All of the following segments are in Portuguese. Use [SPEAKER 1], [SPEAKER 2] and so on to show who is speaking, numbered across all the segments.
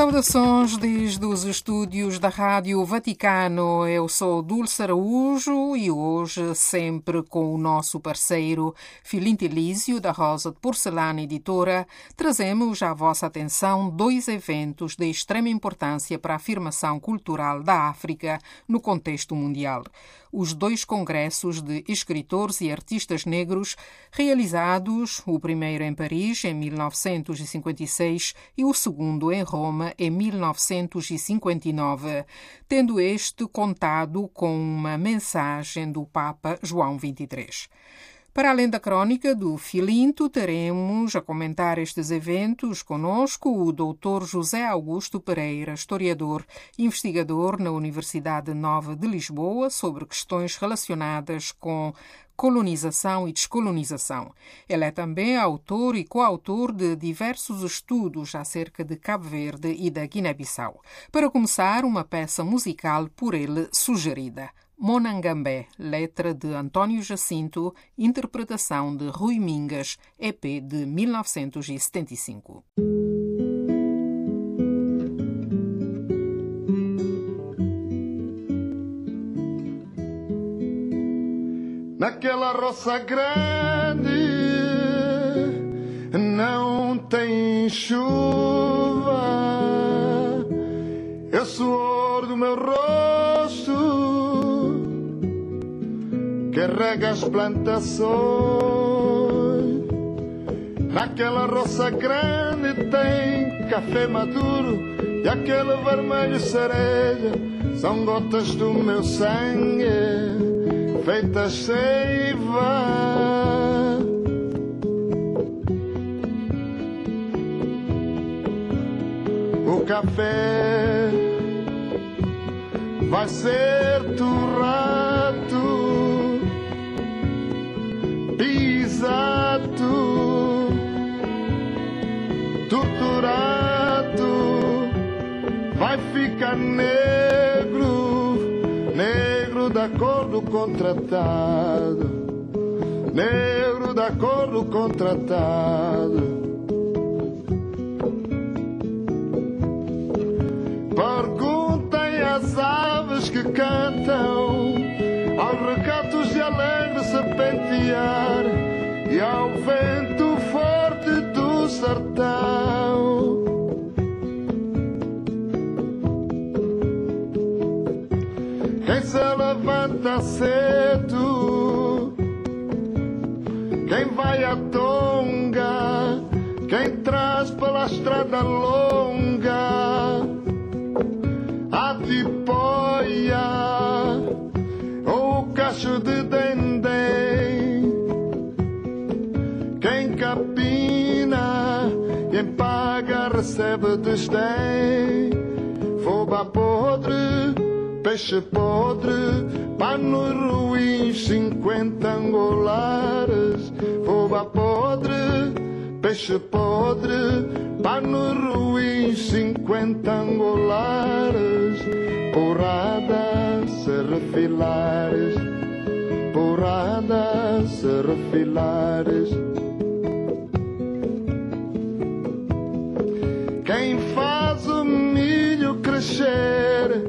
[SPEAKER 1] Saudações desde os estúdios da Rádio Vaticano. Eu sou Dulce Araújo e hoje, sempre com o nosso parceiro Filinto Elísio, da Rosa de Porcelana Editora, trazemos à vossa atenção dois eventos de extrema importância para a afirmação cultural da África no contexto mundial os dois congressos de escritores e artistas negros realizados, o primeiro em Paris em 1956 e o segundo em Roma em 1959, tendo este contado com uma mensagem do Papa João XXIII. Para além da crónica do Filinto, teremos a comentar estes eventos conosco o Dr. José Augusto Pereira, historiador investigador na Universidade Nova de Lisboa sobre questões relacionadas com colonização e descolonização. Ele é também autor e coautor de diversos estudos acerca de Cabo Verde e da Guiné-Bissau. Para começar, uma peça musical por ele sugerida. Monangambé, letra de António Jacinto, interpretação de Rui Mingas, EP de 1975.
[SPEAKER 2] Naquela roça grande não tem chuva, é o suor do meu rosto que rega as plantações. Naquela roça grande tem café maduro e aquele vermelho cereja. São gotas do meu sangue feitas seiva. O café vai ser torrado, pisado, torturado, vai ficar negro da cor do contratado, negro da cor do contratado. Perguntem às aves que cantam, aos recatos de alegre serpentear e ao vento forte do sertão. Estrada longa a tipóia ou o cacho de dendém, quem capina, quem paga recebe desdém, foba podre peixe podre, panos ruins, cinquenta angolares, foba podre, peixe podre, panos ruins, cinquenta angolares, porrada, se refilares, porrada, se refilares. Quem faz o milho crescer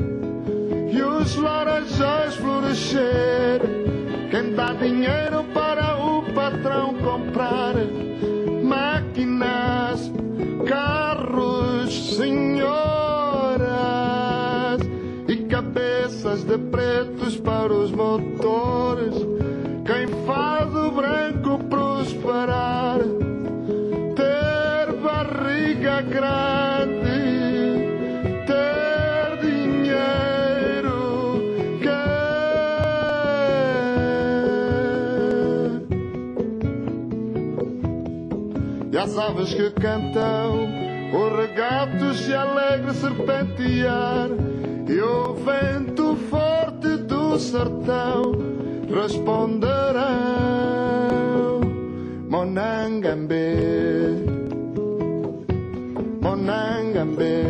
[SPEAKER 2] e os laranjas florescer. Quem dá dinheiro para o patrão comprar senhoras e cabeças de pretos para os motores. Quem faz o branco prosperar, ter barriga grande. ter dinheiro, quer. As aves que cantam, os regatos de alegre serpentear, e o vento forte do sertão responderão: Monangambé, Monangambé.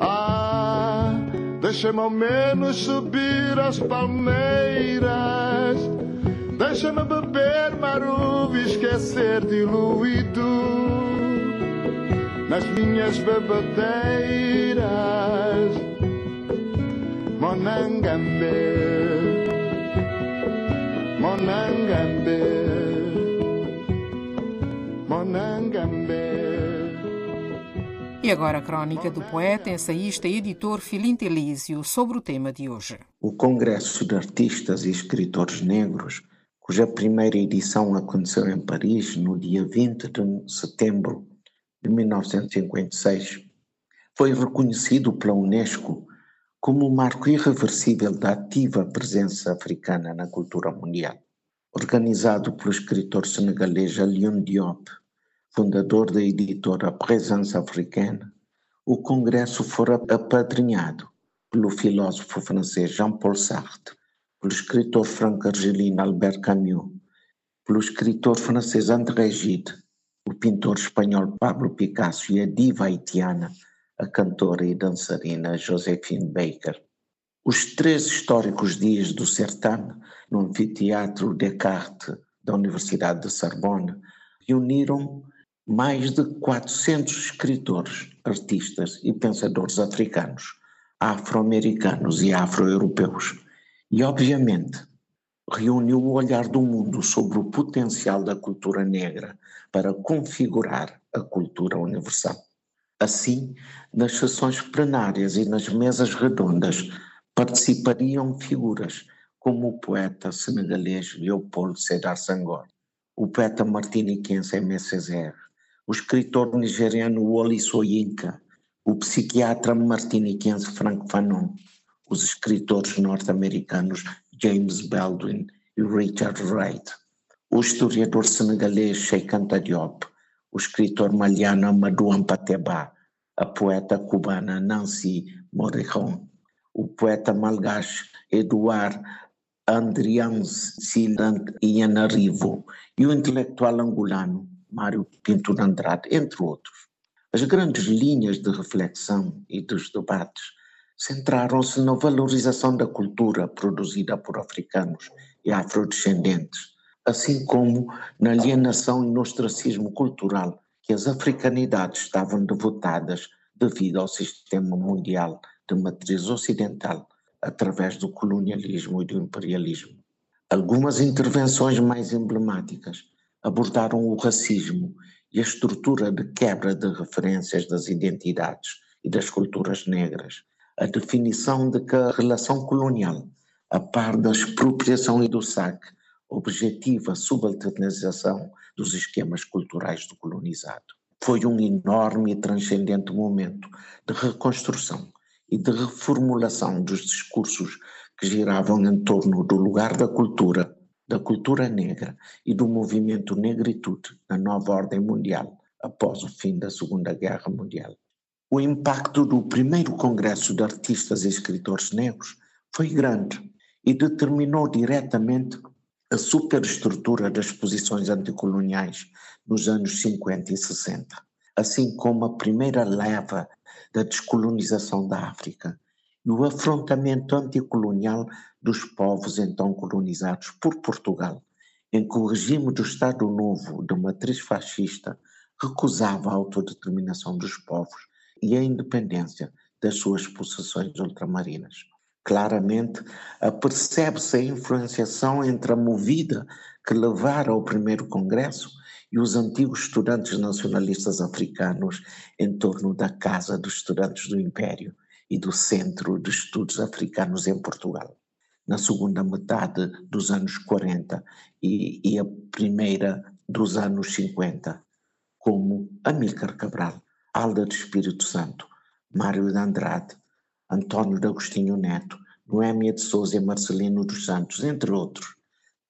[SPEAKER 2] Ah, Deixa-me ao menos subir as palmeiras. Deixa-me beber maruva e esquecer diluído nas minhas bebedeiras. Monangambe, Monangambe, Monangambe.
[SPEAKER 1] E agora a crónica do poeta, ensaísta e editor Filinto Elísio sobre o tema de hoje.
[SPEAKER 3] O Congresso de Artistas e Escritores Negros, cuja primeira edição aconteceu em Paris no dia 20 de setembro de 1956, foi reconhecido pela Unesco como um marco irreversível da ativa presença africana na cultura mundial. Organizado pelo escritor senegalês Alioune Diop, fundador da editora Présence Africaine, o congresso fora apadrinhado pelo filósofo francês Jean-Paul Sartre, pelo escritor franco-argelino Albert Camus, pelo escritor francês André Gide, o pintor espanhol Pablo Picasso e a diva haitiana, a cantora e dançarina Josephine Baker. Os três históricos dias do certame, no anfiteatro Descartes da Universidade de Sorbonne, reuniram mais de 400 escritores, artistas e pensadores africanos, afro-americanos e afro-europeus. E, obviamente, reuniu o olhar do mundo sobre o potencial da cultura negra para configurar a cultura universal. Assim, nas sessões plenárias e nas mesas redondas participariam figuras como o poeta senegalês Leopoldo Sédar Senghor, o poeta martiniquense Aimé Césaire, o escritor nigeriano Wally Soyinka, o psiquiatra martiniquense Frank Fanon, os escritores norte-americanos James Baldwin e Richard Wright, o historiador senegalês Sheikh Anta Diop, o escritor maliano Amadou Ampateba, a poeta cubana Nancy Morejon, o poeta malgache Eduard Andrian Silant Ianarivo e o intelectual angolano Mário Pinto de Andrade, entre outros. As grandes linhas de reflexão e dos debates centraram-se na valorização da cultura produzida por africanos e afrodescendentes, assim como na alienação e no ostracismo cultural que as africanidades estavam devotadas devido ao sistema mundial de matriz ocidental através do colonialismo e do imperialismo. Algumas intervenções mais emblemáticas abordaram o racismo e a estrutura de quebra de referências das identidades e das culturas negras, a definição de que a relação colonial, a par da expropriação e do saque, objetiva subalternização dos esquemas culturais do colonizado. Foi um enorme e transcendente momento de reconstrução e de reformulação dos discursos que giravam em torno do lugar da cultura da cultura negra e do movimento negritude na nova ordem mundial após o fim da Segunda Guerra Mundial. O impacto do primeiro Congresso de Artistas e Escritores Negros foi grande e determinou diretamente a superestrutura das posições anticoloniais nos anos 50 e 60, assim como a primeira leva da descolonização da África e o afrontamento anticolonial dos povos então colonizados por Portugal, em que o regime do Estado Novo, de matriz fascista, recusava a autodeterminação dos povos e a independência das suas possessões ultramarinas. Claramente, apercebe-se a influenciação entre a movida que levara ao primeiro congresso e os antigos estudantes nacionalistas africanos em torno da Casa dos Estudantes do Império e do Centro de Estudos Africanos em Portugal na segunda metade dos anos 40 e, e a primeira dos anos 50, como Amílcar Cabral, De Espírito Santo, Mário de Andrade, António de Agostinho Neto, Noémia de Souza e Marcelino dos Santos, entre outros,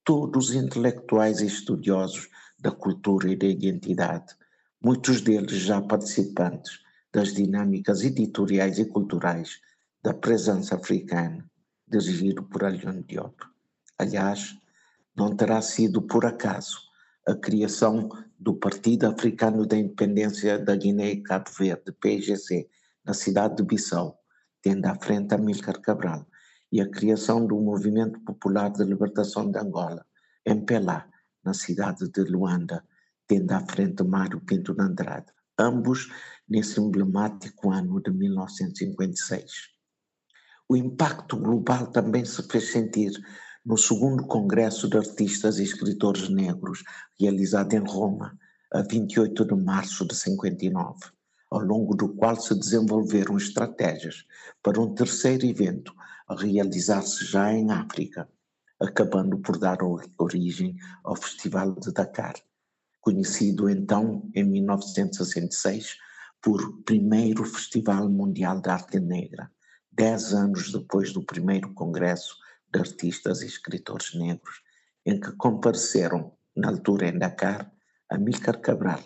[SPEAKER 3] todos intelectuais e estudiosos da cultura e da identidade, muitos deles já participantes das dinâmicas editoriais e culturais da presença africana dirigido por Alioune Diop. Aliás, não terá sido por acaso a criação do Partido Africano da Independência da Guiné e Cabo Verde, PIGC, na cidade de Bissau, tendo à frente Amílcar Cabral, e a criação do Movimento Popular de Libertação de Angola, MPLA, na cidade de Luanda, tendo à frente Mário Pinto de Andrade, ambos nesse emblemático ano de 1956. O impacto global também se fez sentir no segundo Congresso de Artistas e Escritores Negros, realizado em Roma, a 28 de março de 59, ao longo do qual se desenvolveram estratégias para um terceiro evento a realizar-se já em África, acabando por dar origem ao Festival de Dakar, conhecido então em 1966 por primeiro Festival Mundial de Arte Negra, dez anos depois do primeiro Congresso de Artistas e Escritores Negros, em que compareceram, na altura em Dakar, Amílcar Cabral,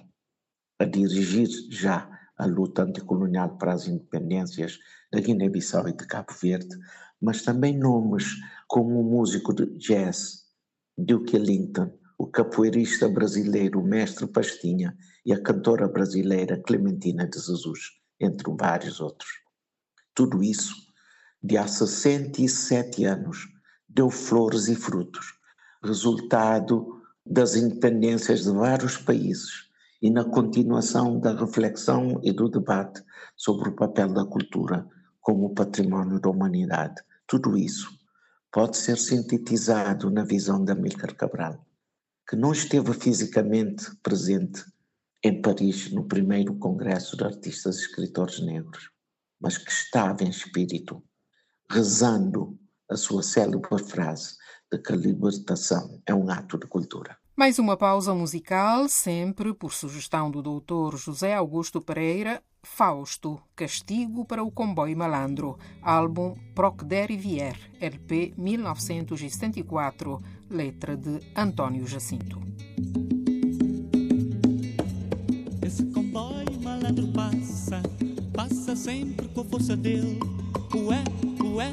[SPEAKER 3] a dirigir já a luta anticolonial para as independências da Guiné-Bissau e de Cabo Verde, mas também nomes como o músico de jazz Duke Ellington, o capoeirista brasileiro Mestre Pastinha e a cantora brasileira Clementina de Jesus, entre vários outros. Tudo isso, de há 67 anos, deu flores e frutos, resultado das independências de vários países e na continuação da reflexão e do debate sobre o papel da cultura como património da humanidade. Tudo isso pode ser sintetizado na visão de Amílcar Cabral, que não esteve fisicamente presente em Paris no primeiro Congresso de Artistas e Escritores Negros, mas que estava em espírito, rezando a sua célebre frase de que a libertação é um ato de cultura.
[SPEAKER 1] Mais uma pausa musical, sempre por sugestão do doutor José Augusto Pereira, Fausto, Castigo para o Comboio Malandro, álbum Proc Rivière, LP 1974, letra de António Jacinto.
[SPEAKER 4] Esse comboio malandro passa, passa sempre com a força dele. Ué, ué,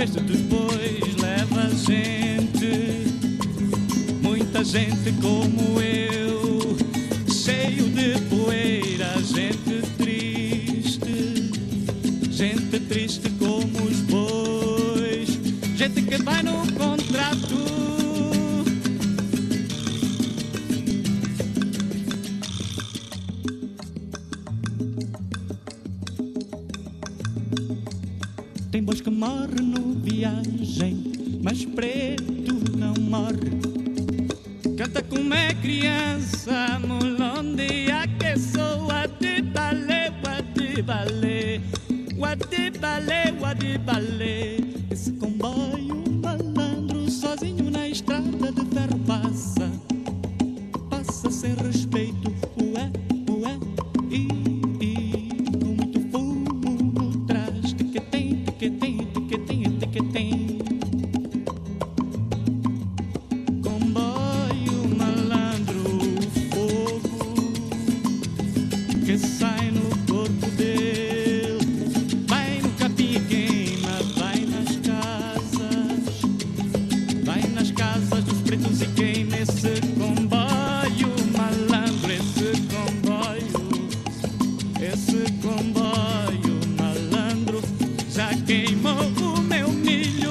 [SPEAKER 4] este dos bois, leva gente, muita gente como eu, cheio de poeira, gente Gente triste Canta como é criança, mulonde a que soa de balé, de balé. Esse comboio malandro sozinho na estrada de ferro passa. Passa sem respeito, queimou o meu milho.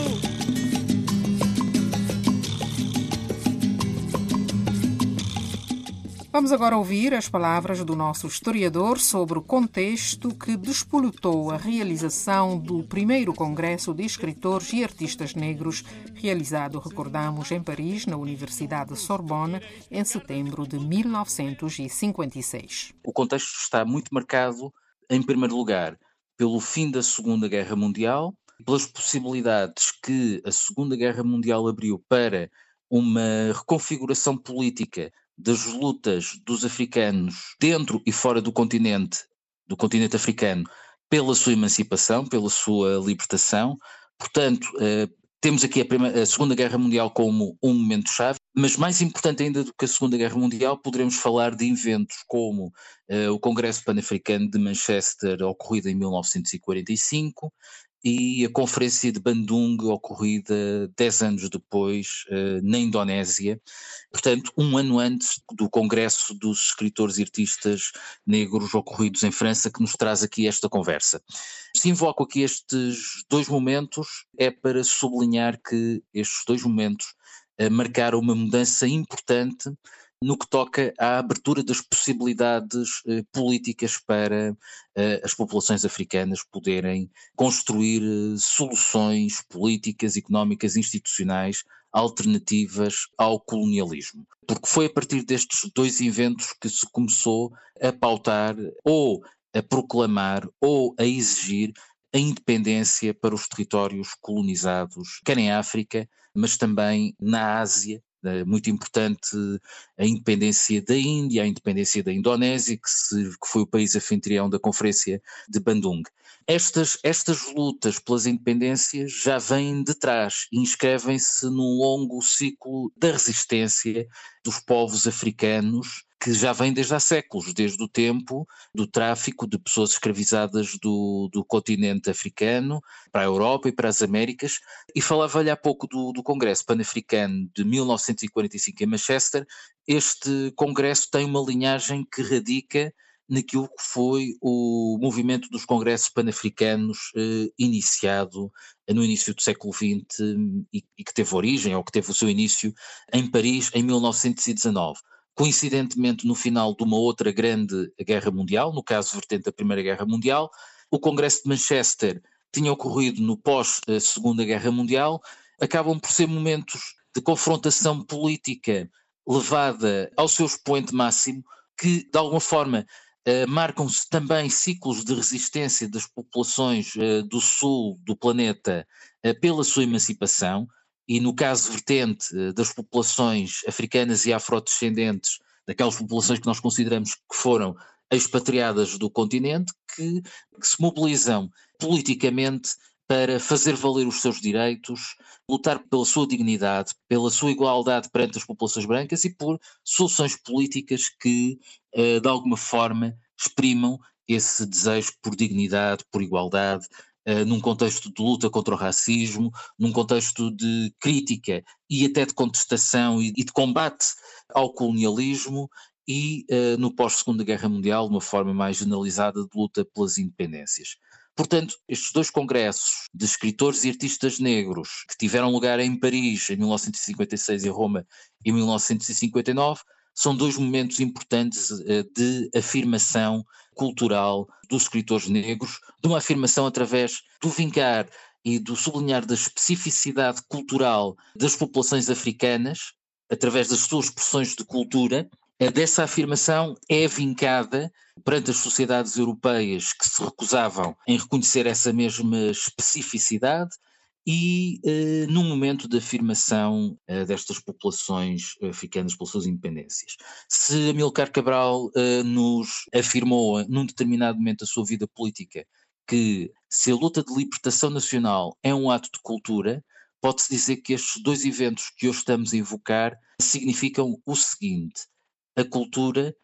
[SPEAKER 1] Vamos agora ouvir as palavras do nosso historiador sobre o contexto que despoletou a realização do primeiro Congresso de Escritores e Artistas Negros, realizado, recordamos, em Paris, na Universidade Sorbonne, em setembro de 1956.
[SPEAKER 5] O contexto está muito marcado, em primeiro lugar, pelo fim da Segunda Guerra Mundial, pelas possibilidades que a Segunda Guerra Mundial abriu para uma reconfiguração política das lutas dos africanos dentro e fora do continente do continente africano pela sua emancipação, pela sua libertação. Portanto, eh, temos aqui a, primeira, a, Segunda Guerra Mundial como um momento-chave, mas mais importante ainda do que a Segunda Guerra Mundial, poderemos falar de eventos como uh, o Congresso Pan-Africano de Manchester, ocorrido em 1945, e a Conferência de Bandung, ocorrida dez anos depois, uh, na Indonésia, portanto, um ano antes do Congresso dos Escritores e Artistas Negros ocorridos em França, que nos traz aqui esta conversa. Se invoco aqui estes dois momentos, é para sublinhar que estes dois momentos uh, marcaram uma mudança importante no que toca à abertura das possibilidades eh, políticas para eh, as populações africanas poderem construir eh, soluções políticas, económicas, institucionais alternativas ao colonialismo. Porque foi a partir destes dois eventos que se começou a pautar ou a proclamar ou a exigir a independência para os territórios colonizados, quer em África, mas também na Ásia muito importante a independência da Índia, a independência da Indonésia, que, se, que foi o país anfitrião da Conferência de Bandung. Estas, estas lutas pelas independências já vêm de trás e inscrevem-se num longo ciclo da resistência dos povos africanos que já vem desde há séculos, desde o tempo do tráfico de pessoas escravizadas do, do continente africano para a Europa e para as Américas. E falava-lhe há pouco do, do Congresso Pan-Africano de 1945 em Manchester. Este congresso tem uma linhagem que radica naquilo que foi o movimento dos congressos pan-africanos eh, iniciado no início do século XX e, e, que teve origem, ou que teve o seu início em Paris em 1919 coincidentemente no final de uma outra grande guerra mundial, no caso vertente da Primeira Guerra Mundial. O Congresso de Manchester tinha ocorrido no pós-Segunda Guerra Mundial, acabam por ser momentos de confrontação política levada ao seu expoente máximo, que de alguma forma Uh, marcam-se também ciclos de resistência das populações uh, do sul do planeta pela sua emancipação, e no caso vertente eh, das populações africanas e afrodescendentes, daquelas populações que nós consideramos que foram expatriadas do continente, que, que se mobilizam politicamente para fazer valer os seus direitos, lutar pela sua dignidade, pela sua igualdade perante as populações brancas e por soluções políticas que, eh, de alguma forma, exprimam esse desejo por dignidade, por igualdade, num contexto de luta contra o racismo, num contexto de crítica e até de contestação e, de combate ao colonialismo e uh, no pós-Segunda Guerra Mundial, de uma forma mais generalizada de luta pelas independências. Portanto, estes dois congressos de escritores e artistas negros que tiveram lugar em Paris em 1956 e Roma em 1959 são dois momentos importantes uh, de afirmação cultural dos escritores negros, de uma afirmação através do vincar e do sublinhar da especificidade cultural das populações africanas, através das suas expressões de cultura, dessa afirmação é vincada perante as sociedades europeias que se recusavam em reconhecer essa mesma especificidade e uh, num momento de afirmação uh, destas populações africanas pelas suas independências. Se Amilcar Cabral nos afirmou num determinado momento da sua vida política que se a luta de libertação nacional é um ato de cultura, pode-se dizer que estes dois eventos que hoje estamos a invocar significam o seguinte: a cultura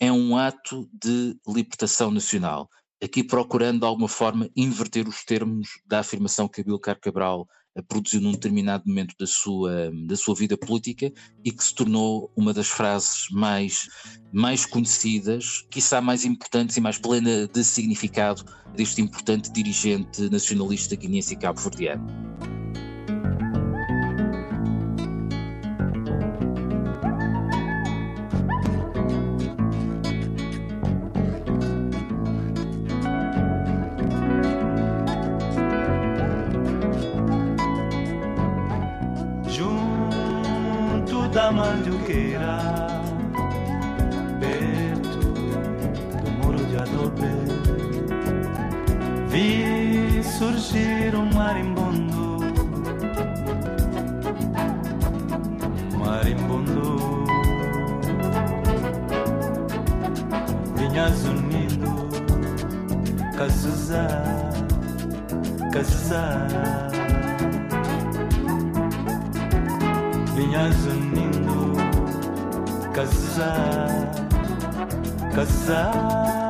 [SPEAKER 5] é um ato de libertação nacional aqui procurando de alguma forma inverter os termos da afirmação que Abilcar Cabral eh, produziu num determinado momento da sua, da sua vida política e que se tornou uma das frases mais, mais conhecidas, quiçá mais importantes e mais plena de significado deste importante dirigente nacionalista guineense e cabo-verdiano.
[SPEAKER 6] Vi surgir um marimbondo, marimbondo, vinha zunindo. Cazuza, Cazuza. Vinhas unindo Cazuza, Cazuza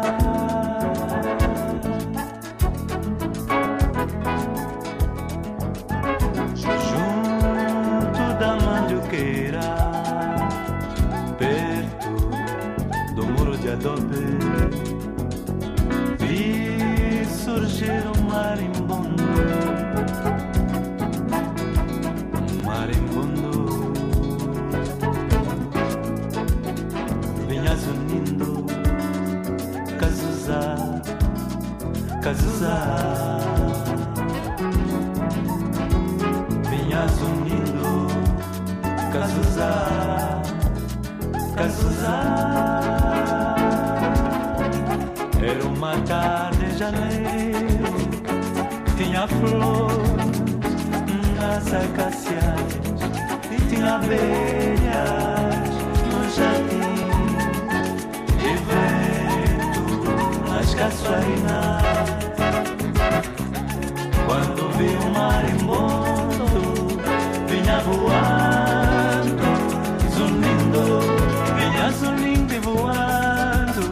[SPEAKER 6] E tinha abelhas no jardim E vento nas caçoarinas Quando vi o marimbondo Vinha voando Zunindo Vinha zunindo e voando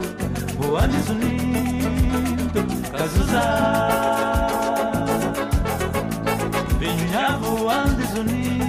[SPEAKER 6] Voando e zunindo Cazuza Vinha voando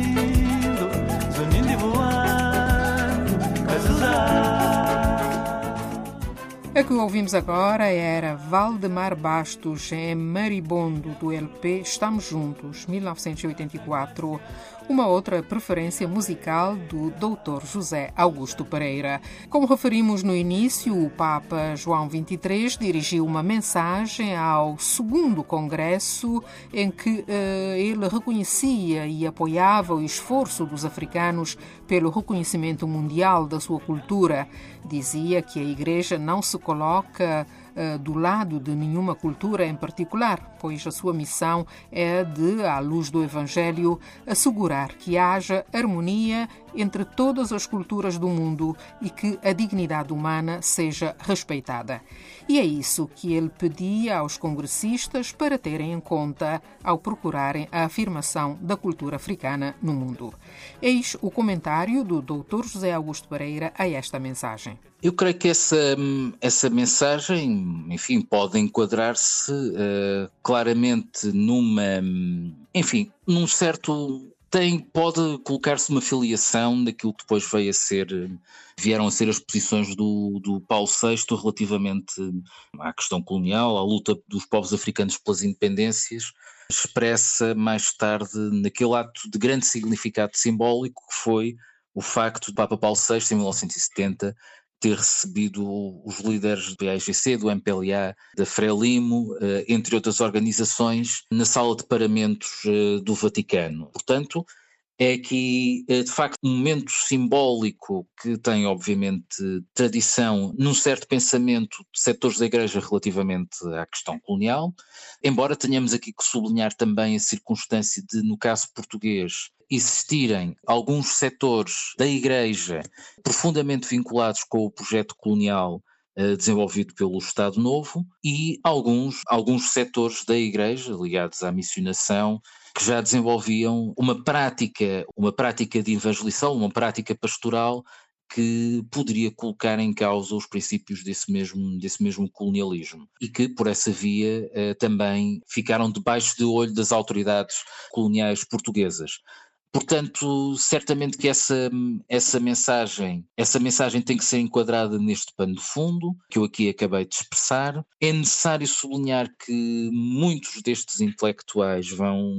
[SPEAKER 1] A que ouvimos agora era Valdemar Bastos em Maribondo, do LP Estamos Juntos, 1984. Uma outra preferência musical do Dr. José Augusto Pereira. Como referimos no início, o Papa João XXIII dirigiu uma mensagem ao segundo congresso em que eh, ele reconhecia e apoiava o esforço dos africanos pelo reconhecimento mundial da sua cultura. Dizia que a Igreja não se coloca eh, do lado de nenhuma cultura em particular, pois a sua missão é de, à luz do Evangelho, assegurar que haja harmonia entre todas as culturas do mundo e que a dignidade humana seja respeitada. E é isso que ele pedia aos congressistas para terem em conta ao procurarem a afirmação da cultura africana no mundo. Eis o comentário do Dr. José Augusto Pereira a esta mensagem.
[SPEAKER 5] Eu creio que essa, essa mensagem, enfim, pode enquadrar-se uh, claramente numa, enfim, num certo tem, pode colocar-se uma filiação daquilo que depois veio a ser, vieram a ser as posições do, do Paulo VI relativamente à questão colonial, à luta dos povos africanos pelas independências, expressa mais tarde naquele ato de grande significado simbólico que foi o facto de Papa Paulo VI, em 1970, ter recebido os líderes do IGC, do MPLA, da Frelimo, entre outras organizações, na sala de paramentos do Vaticano. Portanto, é aqui, de facto, um momento simbólico que tem, obviamente, tradição num certo pensamento de setores da Igreja relativamente à questão colonial, embora tenhamos aqui que sublinhar também a circunstância de, no caso português, existirem alguns setores da Igreja profundamente vinculados com o projeto colonial uh, desenvolvido pelo Estado Novo e alguns, alguns setores da Igreja ligados à missionação que já desenvolviam uma prática, uma prática de evangelização, uma prática pastoral que poderia colocar em causa os princípios desse mesmo, desse mesmo colonialismo e que, por essa via, eh, também ficaram debaixo de olho das autoridades coloniais portuguesas. Portanto, certamente que essa, essa mensagem, essa mensagem tem que ser enquadrada neste pano de fundo que eu aqui acabei de expressar. É necessário sublinhar que muitos destes intelectuais vão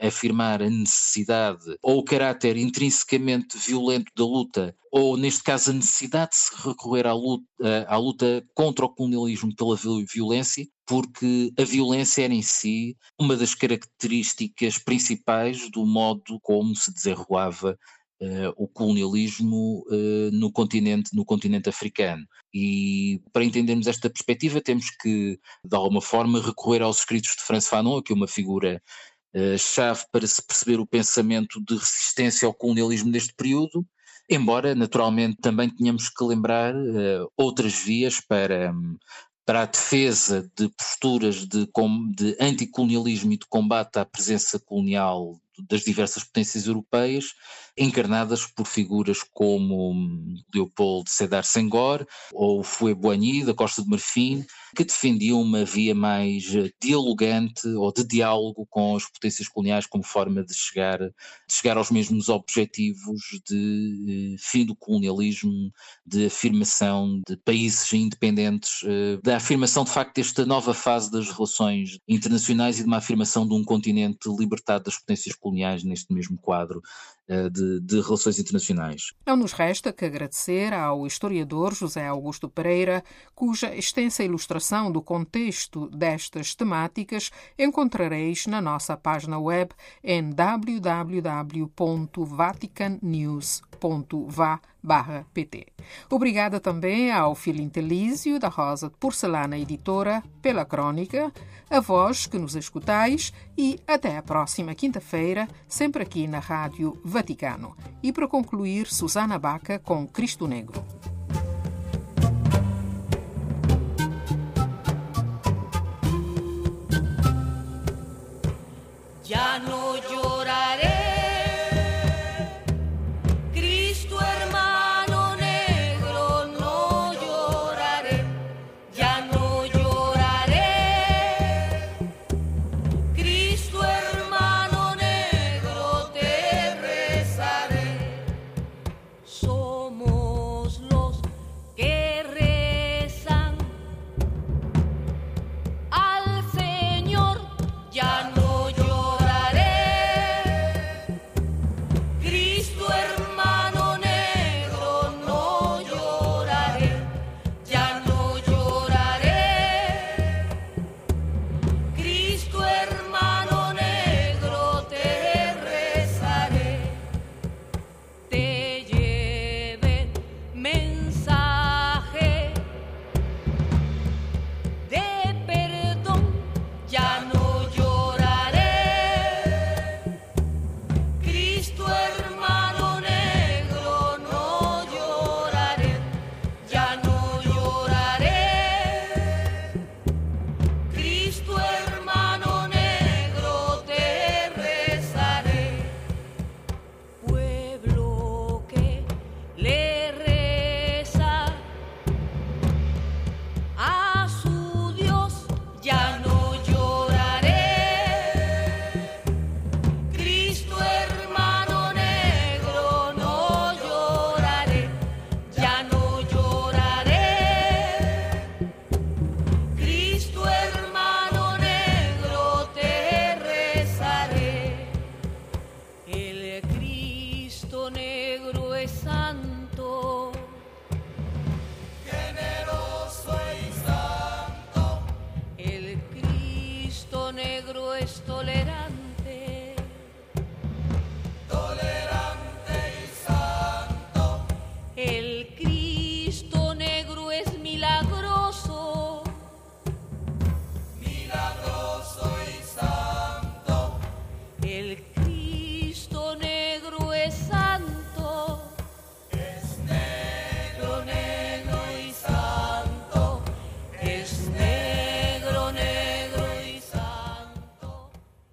[SPEAKER 5] afirmar a necessidade ou o caráter intrinsecamente violento da luta ou neste caso a necessidade de se recorrer à luta, à luta contra o colonialismo pela violência, porque a violência era em si uma das características principais do modo como se desenrolava uh, o colonialismo uh, no, continente, no continente africano. E para entendermos esta perspectiva temos que, de alguma forma, recorrer aos escritos de François Fanon, que é uma figura uh, chave para se perceber o pensamento de resistência ao colonialismo neste período, embora naturalmente também tenhamos que lembrar outras vias para, para a defesa de posturas de, de anticolonialismo e de combate à presença colonial das diversas potências europeias, encarnadas por figuras como Leopoldo Sedar Senghor ou Fouet Boigny, da Costa de Marfim, que defendiam uma via mais eh, dialogante ou de diálogo com as potências coloniais como forma de chegar, de chegar aos mesmos objetivos de eh, fim do colonialismo, de afirmação de países independentes, eh, da afirmação de facto desta nova fase das relações internacionais e de uma afirmação de um continente libertado das potências coloniais neste mesmo quadro de, de, relações internacionais.
[SPEAKER 7] Não nos resta que agradecer ao historiador José Augusto Pereira, cuja extensa ilustração do contexto destas temáticas encontrareis na nossa página web em www.vaticannews.va pt. Obrigada também ao Filintelísio da Rosa de Porcelana Editora pela crónica, a vós que nos escutais e até a próxima quinta-feira, sempre aqui na Rádio Vaticano. E para concluir, Susana Baca com Cristo Negro.